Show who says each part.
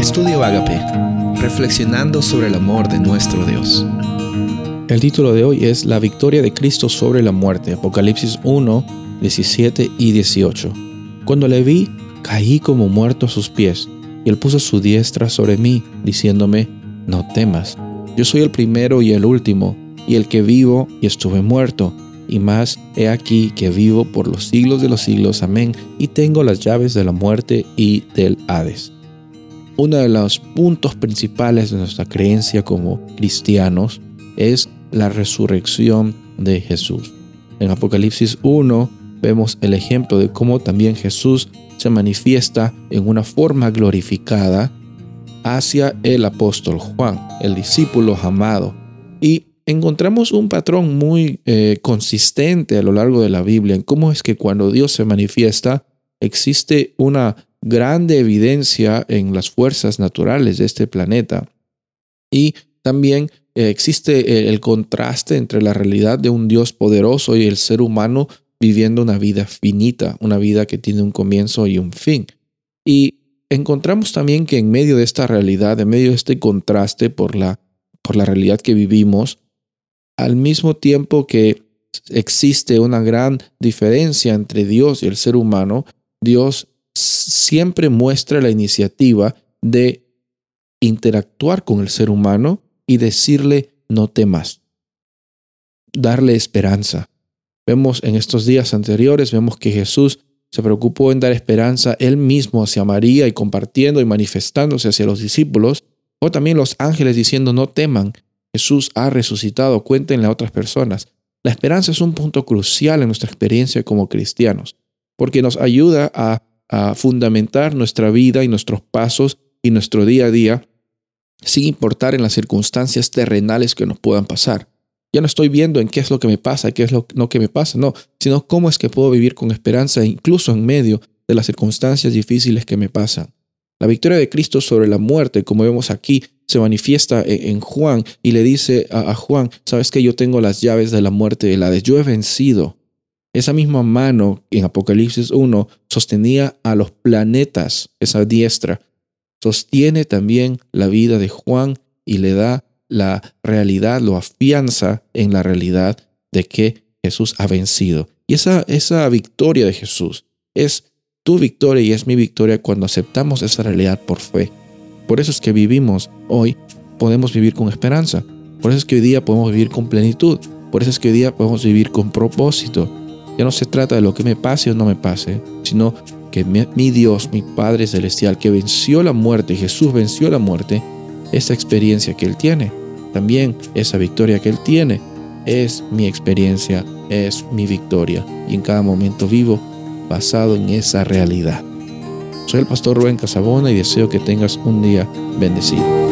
Speaker 1: Estudio Agape, reflexionando sobre el amor de nuestro Dios.
Speaker 2: El título de hoy es La victoria de Cristo sobre la muerte, Apocalipsis 1, 17 y 18. Cuando le vi, caí como muerto a sus pies, y él puso su diestra sobre mí, diciéndome, no temas, yo soy el primero y el último, y el que vivo y estuve muerto, y más he aquí que vivo por los siglos de los siglos, amén, y tengo las llaves de la muerte y del Hades uno de los puntos principales de nuestra creencia como cristianos es la resurrección de Jesús. En Apocalipsis 1 vemos el ejemplo de cómo también Jesús se manifiesta en una forma glorificada hacia el apóstol Juan, el discípulo amado. Y encontramos un patrón muy eh, consistente a lo largo de la Biblia en cómo es que cuando Dios se manifiesta existe una grande evidencia en las fuerzas naturales de este planeta. Y también eh, existe eh, el contraste entre la realidad de un Dios poderoso y el ser humano viviendo una vida finita, una vida que tiene un comienzo y un fin. Y encontramos también que en medio de esta realidad, en medio de este contraste por la, por la realidad que vivimos, al mismo tiempo que existe una gran diferencia entre Dios y el ser humano, Dios siempre muestra la iniciativa de interactuar con el ser humano y decirle no temas, darle esperanza. Vemos en estos días anteriores, vemos que Jesús se preocupó en dar esperanza él mismo hacia María y compartiendo y manifestándose hacia los discípulos, o también los ángeles diciendo no teman, Jesús ha resucitado, cuéntenle a otras personas. La esperanza es un punto crucial en nuestra experiencia como cristianos, porque nos ayuda a a fundamentar nuestra vida y nuestros pasos y nuestro día a día sin importar en las circunstancias terrenales que nos puedan pasar. Ya no estoy viendo en qué es lo que me pasa, qué es lo no que me pasa, no, sino cómo es que puedo vivir con esperanza incluso en medio de las circunstancias difíciles que me pasan. La victoria de Cristo sobre la muerte, como vemos aquí, se manifiesta e, en Juan y le dice a, Juan, sabes que yo tengo las llaves de la muerte y la de yo he vencido. Esa misma mano en Apocalipsis 1 sostenía a los planetas, esa diestra, sostiene también la vida de Juan y le da la realidad, lo afianza en la realidad de que Jesús ha vencido. Y esa, esa victoria de Jesús es tu victoria y es mi victoria cuando aceptamos esa realidad por fe. Por eso es que vivimos hoy, podemos vivir con esperanza. Por eso es que hoy día podemos vivir con plenitud. Por eso es que hoy día podemos vivir con propósito. Ya no se trata de lo que me pase o no me pase, sino que mi, Dios, mi Padre Celestial, que venció la muerte, Jesús venció la muerte, esa experiencia que Él tiene, también esa victoria que Él tiene, es mi experiencia, es mi victoria. Y en cada momento vivo basado en esa realidad. Soy el pastor Rubén Casabona y deseo que tengas un día bendecido.